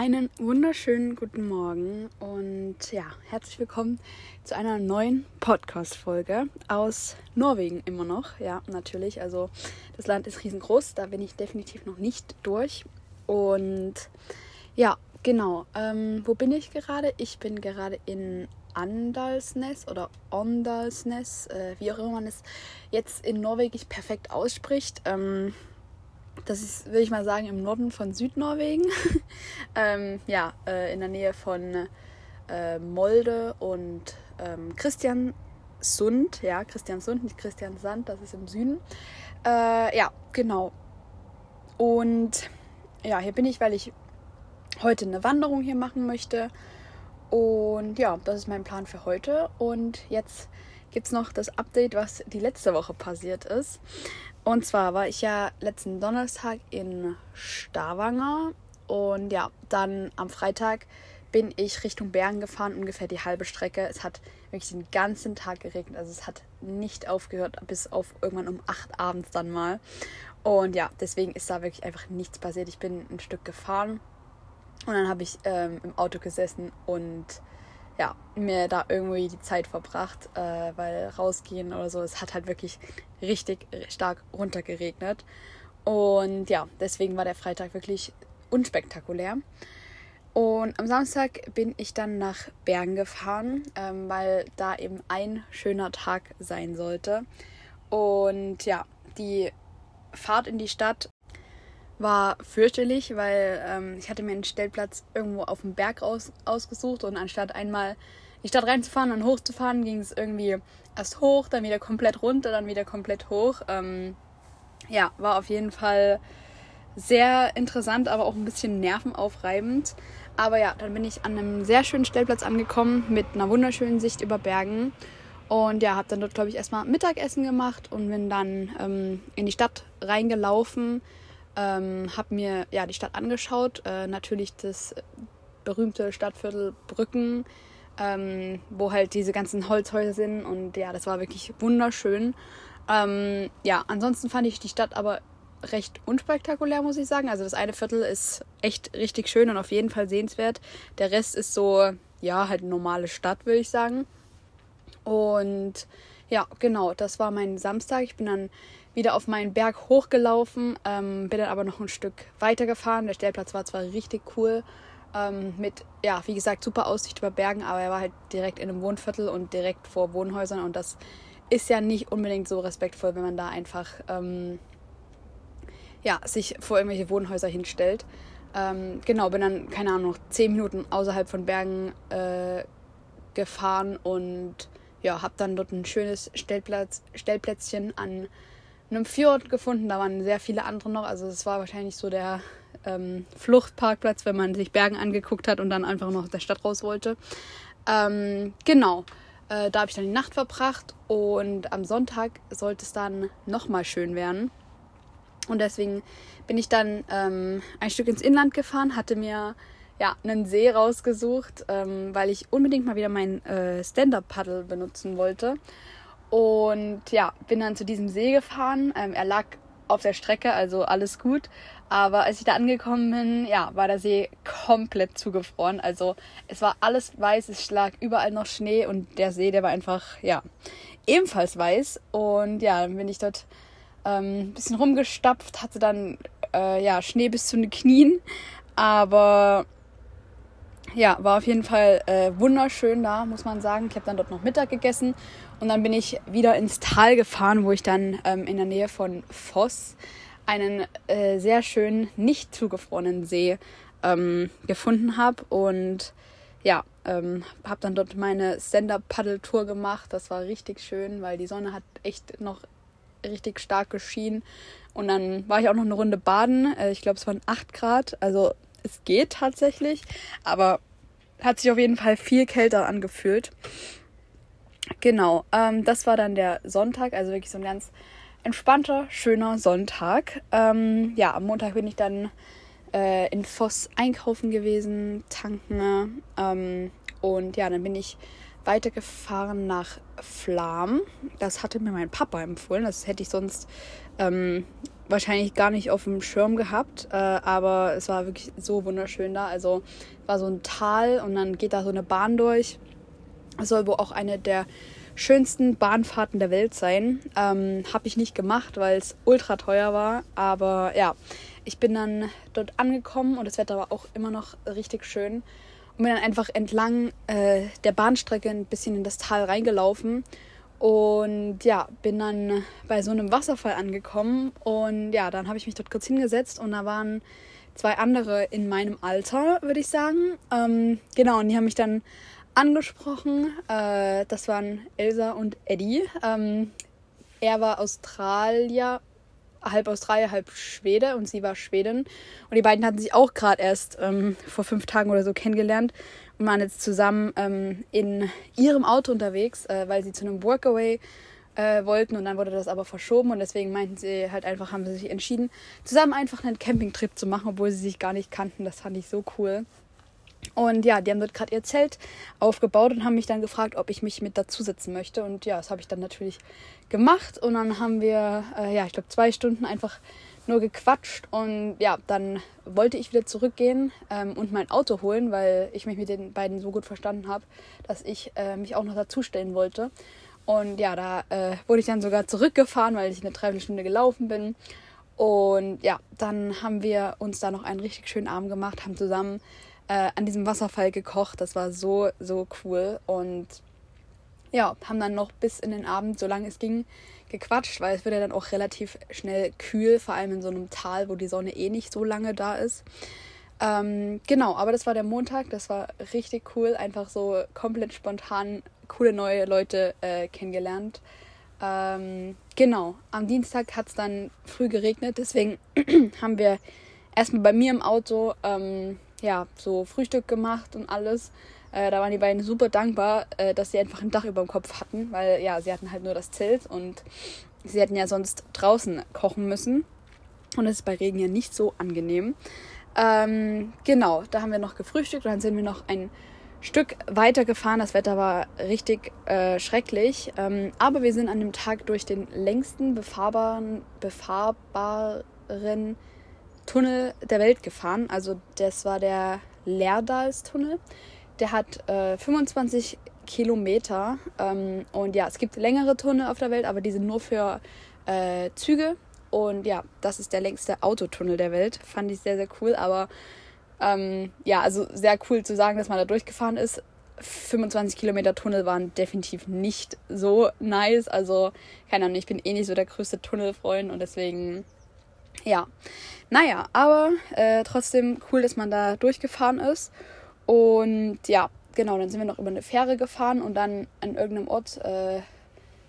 Einen wunderschönen guten Morgen und ja, herzlich willkommen zu einer neuen Podcast-Folge aus Norwegen immer noch. Ja, natürlich. Also, das Land ist riesengroß, da bin ich definitiv noch nicht durch. Und ja, genau. Ähm, wo bin ich gerade? Ich bin gerade in Andalsnes oder Ondalsnes, äh, wie auch immer man es jetzt in Norwegisch perfekt ausspricht. Ähm, das ist, würde ich mal sagen, im Norden von Südnorwegen. ähm, ja, äh, in der Nähe von äh, Molde und ähm, Christiansund. Ja, Christiansund, nicht Christiansand, das ist im Süden. Äh, ja, genau. Und ja, hier bin ich, weil ich heute eine Wanderung hier machen möchte. Und ja, das ist mein Plan für heute. Und jetzt gibt es noch das Update, was die letzte Woche passiert ist. Und zwar war ich ja letzten Donnerstag in Stavanger und ja, dann am Freitag bin ich Richtung Bergen gefahren, ungefähr die halbe Strecke. Es hat wirklich den ganzen Tag geregnet, also es hat nicht aufgehört, bis auf irgendwann um 8 abends dann mal. Und ja, deswegen ist da wirklich einfach nichts passiert. Ich bin ein Stück gefahren und dann habe ich ähm, im Auto gesessen und ja, mir da irgendwie die Zeit verbracht, äh, weil rausgehen oder so, es hat halt wirklich richtig stark runtergeregnet. Und ja, deswegen war der Freitag wirklich unspektakulär. Und am Samstag bin ich dann nach Bergen gefahren, ähm, weil da eben ein schöner Tag sein sollte. Und ja, die Fahrt in die Stadt war fürchterlich, weil ähm, ich hatte mir einen Stellplatz irgendwo auf dem Berg aus, ausgesucht und anstatt einmal in die Stadt reinzufahren und hochzufahren, ging es irgendwie erst hoch, dann wieder komplett runter, dann wieder komplett hoch. Ähm, ja, war auf jeden Fall sehr interessant, aber auch ein bisschen nervenaufreibend. Aber ja, dann bin ich an einem sehr schönen Stellplatz angekommen mit einer wunderschönen Sicht über Bergen. Und ja, habe dann dort, glaube ich, erstmal Mittagessen gemacht und bin dann ähm, in die Stadt reingelaufen ähm, habe mir ja die Stadt angeschaut, äh, natürlich das berühmte Stadtviertel Brücken, ähm, wo halt diese ganzen Holzhäuser sind und ja, das war wirklich wunderschön. Ähm, ja, ansonsten fand ich die Stadt aber recht unspektakulär, muss ich sagen. Also das eine Viertel ist echt richtig schön und auf jeden Fall sehenswert. Der Rest ist so, ja, halt normale Stadt, würde ich sagen. Und ja, genau, das war mein Samstag. Ich bin dann wieder auf meinen Berg hochgelaufen, ähm, bin dann aber noch ein Stück weiter gefahren. Der Stellplatz war zwar richtig cool, ähm, mit, ja, wie gesagt, super Aussicht über Bergen, aber er war halt direkt in einem Wohnviertel und direkt vor Wohnhäusern und das ist ja nicht unbedingt so respektvoll, wenn man da einfach, ähm, ja, sich vor irgendwelche Wohnhäuser hinstellt. Ähm, genau, bin dann, keine Ahnung, noch zehn Minuten außerhalb von Bergen äh, gefahren und ja, habe dann dort ein schönes Stellplatz, Stellplätzchen an einem Fjord gefunden. Da waren sehr viele andere noch. Also es war wahrscheinlich so der ähm, Fluchtparkplatz, wenn man sich Bergen angeguckt hat und dann einfach noch aus der Stadt raus wollte. Ähm, genau. Äh, da habe ich dann die Nacht verbracht und am Sonntag sollte es dann nochmal schön werden. Und deswegen bin ich dann ähm, ein Stück ins Inland gefahren, hatte mir ja, einen See rausgesucht, ähm, weil ich unbedingt mal wieder mein äh, Stand-Up-Paddle benutzen wollte. Und ja, bin dann zu diesem See gefahren. Ähm, er lag auf der Strecke, also alles gut. Aber als ich da angekommen bin, ja, war der See komplett zugefroren. Also es war alles weiß, es lag überall noch Schnee und der See, der war einfach, ja, ebenfalls weiß. Und ja, dann bin ich dort ähm, ein bisschen rumgestapft, hatte dann äh, ja, Schnee bis zu den Knien. Aber ja, war auf jeden Fall äh, wunderschön da, muss man sagen. Ich habe dann dort noch Mittag gegessen und dann bin ich wieder ins Tal gefahren, wo ich dann ähm, in der Nähe von Voss einen äh, sehr schönen, nicht zugefrorenen See ähm, gefunden habe. Und ja, ähm, habe dann dort meine Stand-Up-Paddle-Tour gemacht. Das war richtig schön, weil die Sonne hat echt noch richtig stark geschienen. Und dann war ich auch noch eine Runde baden. Äh, ich glaube, es waren 8 Grad. Also es geht tatsächlich, aber hat sich auf jeden Fall viel kälter angefühlt. Genau, ähm, das war dann der Sonntag, also wirklich so ein ganz entspannter, schöner Sonntag. Ähm, ja, am Montag bin ich dann äh, in Voss einkaufen gewesen, tanken. Ähm, und ja, dann bin ich weitergefahren nach Flam. Das hatte mir mein Papa empfohlen. Das hätte ich sonst ähm, wahrscheinlich gar nicht auf dem Schirm gehabt, äh, aber es war wirklich so wunderschön da. Also war so ein Tal und dann geht da so eine Bahn durch. Es soll wohl auch eine der schönsten Bahnfahrten der Welt sein. Ähm, Habe ich nicht gemacht, weil es ultra teuer war. Aber ja, ich bin dann dort angekommen und das Wetter war auch immer noch richtig schön. Und bin dann einfach entlang äh, der Bahnstrecke ein bisschen in das Tal reingelaufen. Und ja, bin dann bei so einem Wasserfall angekommen. Und ja, dann habe ich mich dort kurz hingesetzt und da waren zwei andere in meinem Alter, würde ich sagen. Ähm, genau, und die haben mich dann angesprochen. Äh, das waren Elsa und Eddie. Ähm, er war Australier, halb Australier, halb Schwede und sie war Schwedin. Und die beiden hatten sich auch gerade erst ähm, vor fünf Tagen oder so kennengelernt und waren jetzt zusammen ähm, in ihrem Auto unterwegs, äh, weil sie zu einem Workaway äh, wollten und dann wurde das aber verschoben und deswegen meinten sie halt einfach, haben sie sich entschieden, zusammen einfach einen Campingtrip zu machen, obwohl sie sich gar nicht kannten. Das fand ich so cool. Und ja, die haben dort gerade ihr Zelt aufgebaut und haben mich dann gefragt, ob ich mich mit dazusetzen möchte. Und ja, das habe ich dann natürlich gemacht. Und dann haben wir, äh, ja, ich glaube, zwei Stunden einfach nur gequatscht. Und ja, dann wollte ich wieder zurückgehen ähm, und mein Auto holen, weil ich mich mit den beiden so gut verstanden habe, dass ich äh, mich auch noch dazustellen wollte. Und ja, da äh, wurde ich dann sogar zurückgefahren, weil ich eine Dreiviertelstunde gelaufen bin. Und ja, dann haben wir uns da noch einen richtig schönen Abend gemacht, haben zusammen äh, an diesem Wasserfall gekocht. Das war so, so cool. Und ja, haben dann noch bis in den Abend, solange es ging, gequatscht, weil es wird ja dann auch relativ schnell kühl, vor allem in so einem Tal, wo die Sonne eh nicht so lange da ist. Ähm, genau, aber das war der Montag, das war richtig cool, einfach so komplett spontan coole neue Leute äh, kennengelernt. Ähm, genau, am Dienstag hat es dann früh geregnet, deswegen haben wir erstmal bei mir im Auto ähm, ja, so Frühstück gemacht und alles. Äh, da waren die beiden super dankbar, äh, dass sie einfach ein Dach über dem Kopf hatten, weil ja, sie hatten halt nur das Zelt und sie hätten ja sonst draußen kochen müssen. Und das ist bei Regen ja nicht so angenehm. Ähm, genau, da haben wir noch gefrühstückt und dann sind wir noch ein Stück weiter gefahren. Das Wetter war richtig äh, schrecklich. Ähm, aber wir sind an dem Tag durch den längsten befahrbaren, befahrbaren Tunnel der Welt gefahren. Also das war der Lerdalstunnel. Der hat äh, 25 Kilometer. Ähm, und ja, es gibt längere Tunnel auf der Welt, aber die sind nur für äh, Züge. Und ja, das ist der längste Autotunnel der Welt. Fand ich sehr, sehr cool. Aber ähm, ja, also sehr cool zu sagen, dass man da durchgefahren ist. 25 Kilometer Tunnel waren definitiv nicht so nice. Also, keine Ahnung, ich bin eh nicht so der größte Tunnelfreund und deswegen, ja. Naja, aber äh, trotzdem cool, dass man da durchgefahren ist. Und ja, genau, dann sind wir noch über eine Fähre gefahren und dann an irgendeinem Ort, äh,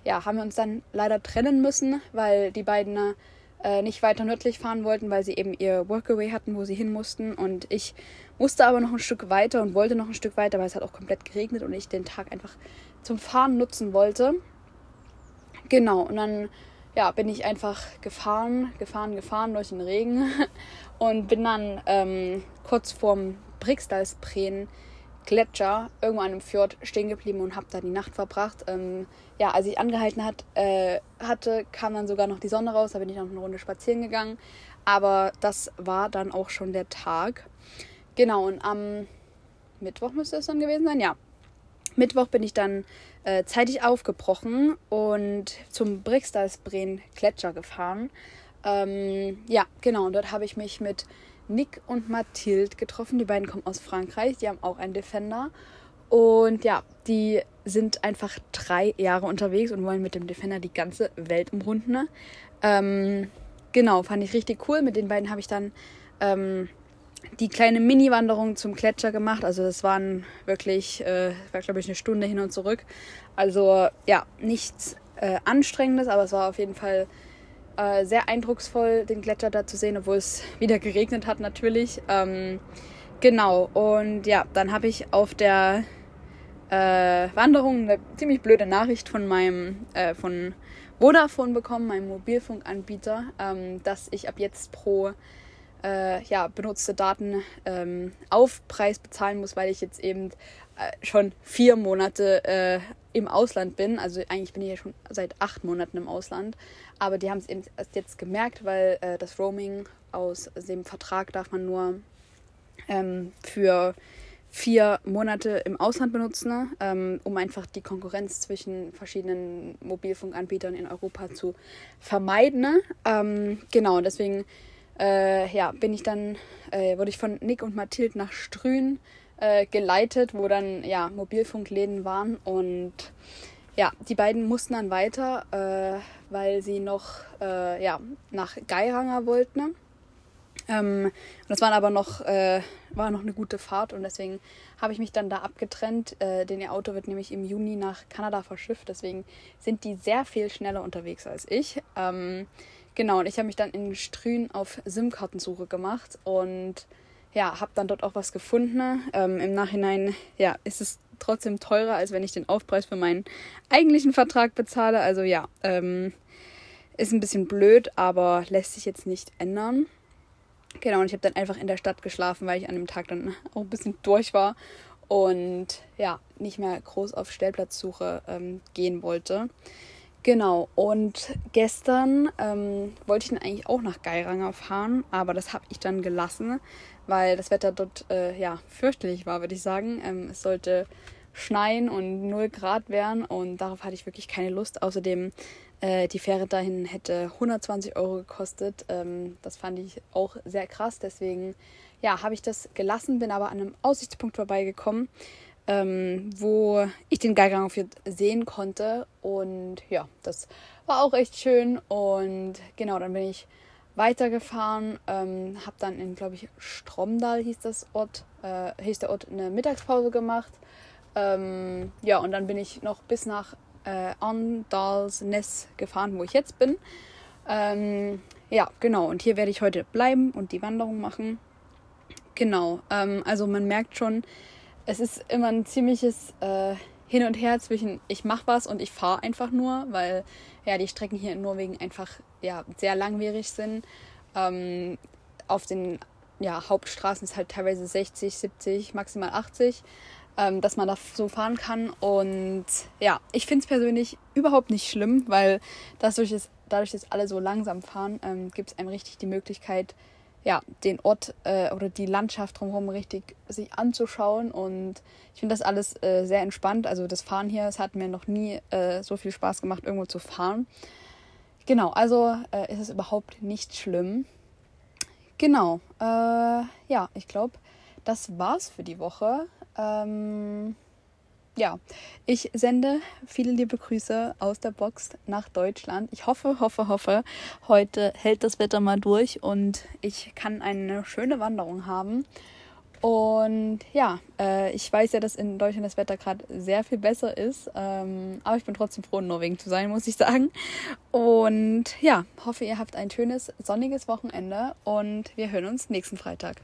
ja, haben wir uns dann leider trennen müssen, weil die beiden äh, nicht weiter nördlich fahren wollten, weil sie eben ihr Workaway hatten, wo sie hin mussten. Und ich musste aber noch ein Stück weiter und wollte noch ein Stück weiter, weil es hat auch komplett geregnet und ich den Tag einfach zum Fahren nutzen wollte. Genau, und dann ja, bin ich einfach gefahren, gefahren, gefahren durch den Regen und bin dann ähm, kurz vorm Brixdalspreen Gletscher irgendwo an einem Fjord stehen geblieben und habe da die Nacht verbracht. Ähm, ja, als ich angehalten hat, äh, hatte, kam dann sogar noch die Sonne raus. Da bin ich noch eine Runde spazieren gegangen. Aber das war dann auch schon der Tag. Genau, und am Mittwoch müsste es dann gewesen sein. Ja, Mittwoch bin ich dann äh, zeitig aufgebrochen und zum Brixdalsbreen Gletscher gefahren. Ähm, ja, genau, und dort habe ich mich mit Nick und Mathilde getroffen. Die beiden kommen aus Frankreich, die haben auch einen Defender. Und ja, die sind einfach drei Jahre unterwegs und wollen mit dem Defender die ganze Welt umrunden. Ähm, genau, fand ich richtig cool. Mit den beiden habe ich dann ähm, die kleine Mini-Wanderung zum Gletscher gemacht. Also das waren wirklich, äh, war glaube ich eine Stunde hin und zurück. Also ja, nichts äh, Anstrengendes, aber es war auf jeden Fall äh, sehr eindrucksvoll, den Gletscher da zu sehen, obwohl es wieder geregnet hat natürlich. Ähm, genau, und ja, dann habe ich auf der äh, Wanderung eine ziemlich blöde Nachricht von meinem, äh, von Vodafone bekommen, meinem Mobilfunkanbieter, ähm, dass ich ab jetzt pro äh, ja, benutzte Daten ähm, Aufpreis bezahlen muss, weil ich jetzt eben äh, schon vier Monate äh, im Ausland bin. Also eigentlich bin ich ja schon seit acht Monaten im Ausland. Aber die haben es eben erst jetzt gemerkt, weil äh, das Roaming aus dem Vertrag darf man nur ähm, für vier Monate im Ausland benutzen, ähm, um einfach die Konkurrenz zwischen verschiedenen Mobilfunkanbietern in Europa zu vermeiden. Ähm, genau, deswegen äh, ja, bin ich dann, äh, wurde ich von Nick und Mathilde nach Strühen äh, geleitet, wo dann ja Mobilfunkläden waren und ja, die beiden mussten dann weiter, äh, weil sie noch äh, ja, nach Geiranger wollten. Ähm, das war aber noch, äh, war noch eine gute Fahrt und deswegen habe ich mich dann da abgetrennt. Äh, denn ihr Auto wird nämlich im Juni nach Kanada verschifft. Deswegen sind die sehr viel schneller unterwegs als ich. Ähm, genau, und ich habe mich dann in Strühen auf SIM-Kartensuche gemacht und ja, habe dann dort auch was gefunden. Ähm, Im Nachhinein, ja, ist es trotzdem teurer, als wenn ich den Aufpreis für meinen eigentlichen Vertrag bezahle. Also ja, ähm, ist ein bisschen blöd, aber lässt sich jetzt nicht ändern. Genau, und ich habe dann einfach in der Stadt geschlafen, weil ich an dem Tag dann auch ein bisschen durch war und ja, nicht mehr groß auf Stellplatzsuche ähm, gehen wollte. Genau, und gestern ähm, wollte ich dann eigentlich auch nach Geiranger fahren, aber das habe ich dann gelassen, weil das Wetter dort äh, ja fürchterlich war, würde ich sagen. Ähm, es sollte schneien und 0 Grad werden und darauf hatte ich wirklich keine Lust. Außerdem äh, die Fähre dahin hätte 120 Euro gekostet. Ähm, das fand ich auch sehr krass. Deswegen ja, habe ich das gelassen, bin aber an einem Aussichtspunkt vorbeigekommen, ähm, wo ich den Geigang sehen konnte. Und ja, das war auch echt schön. Und genau, dann bin ich weitergefahren, ähm, habe dann in, glaube ich, Stromdal hieß das Ort, äh, hieß der Ort, eine Mittagspause gemacht. Ähm, ja, und dann bin ich noch bis nach äh, Andalsnes gefahren, wo ich jetzt bin. Ähm, ja, genau. Und hier werde ich heute bleiben und die Wanderung machen. Genau. Ähm, also man merkt schon, es ist immer ein ziemliches äh, Hin und Her zwischen ich mache was und ich fahre einfach nur, weil ja die Strecken hier in Norwegen einfach ja sehr langwierig sind. Ähm, auf den ja, Hauptstraßen ist halt teilweise 60, 70, maximal 80 ähm, dass man da so fahren kann. Und ja, ich finde es persönlich überhaupt nicht schlimm, weil dadurch, dass alle so langsam fahren, ähm, gibt es einem richtig die Möglichkeit, ja, den Ort äh, oder die Landschaft drumherum richtig sich anzuschauen. Und ich finde das alles äh, sehr entspannt. Also das Fahren hier, es hat mir noch nie äh, so viel Spaß gemacht, irgendwo zu fahren. Genau, also äh, ist es überhaupt nicht schlimm. Genau, äh, ja, ich glaube, das war's für die Woche. Ähm, ja, ich sende viele liebe Grüße aus der Box nach Deutschland. Ich hoffe, hoffe, hoffe, heute hält das Wetter mal durch und ich kann eine schöne Wanderung haben. Und ja, äh, ich weiß ja, dass in Deutschland das Wetter gerade sehr viel besser ist. Ähm, aber ich bin trotzdem froh, in Norwegen zu sein, muss ich sagen. Und ja, hoffe, ihr habt ein schönes, sonniges Wochenende und wir hören uns nächsten Freitag.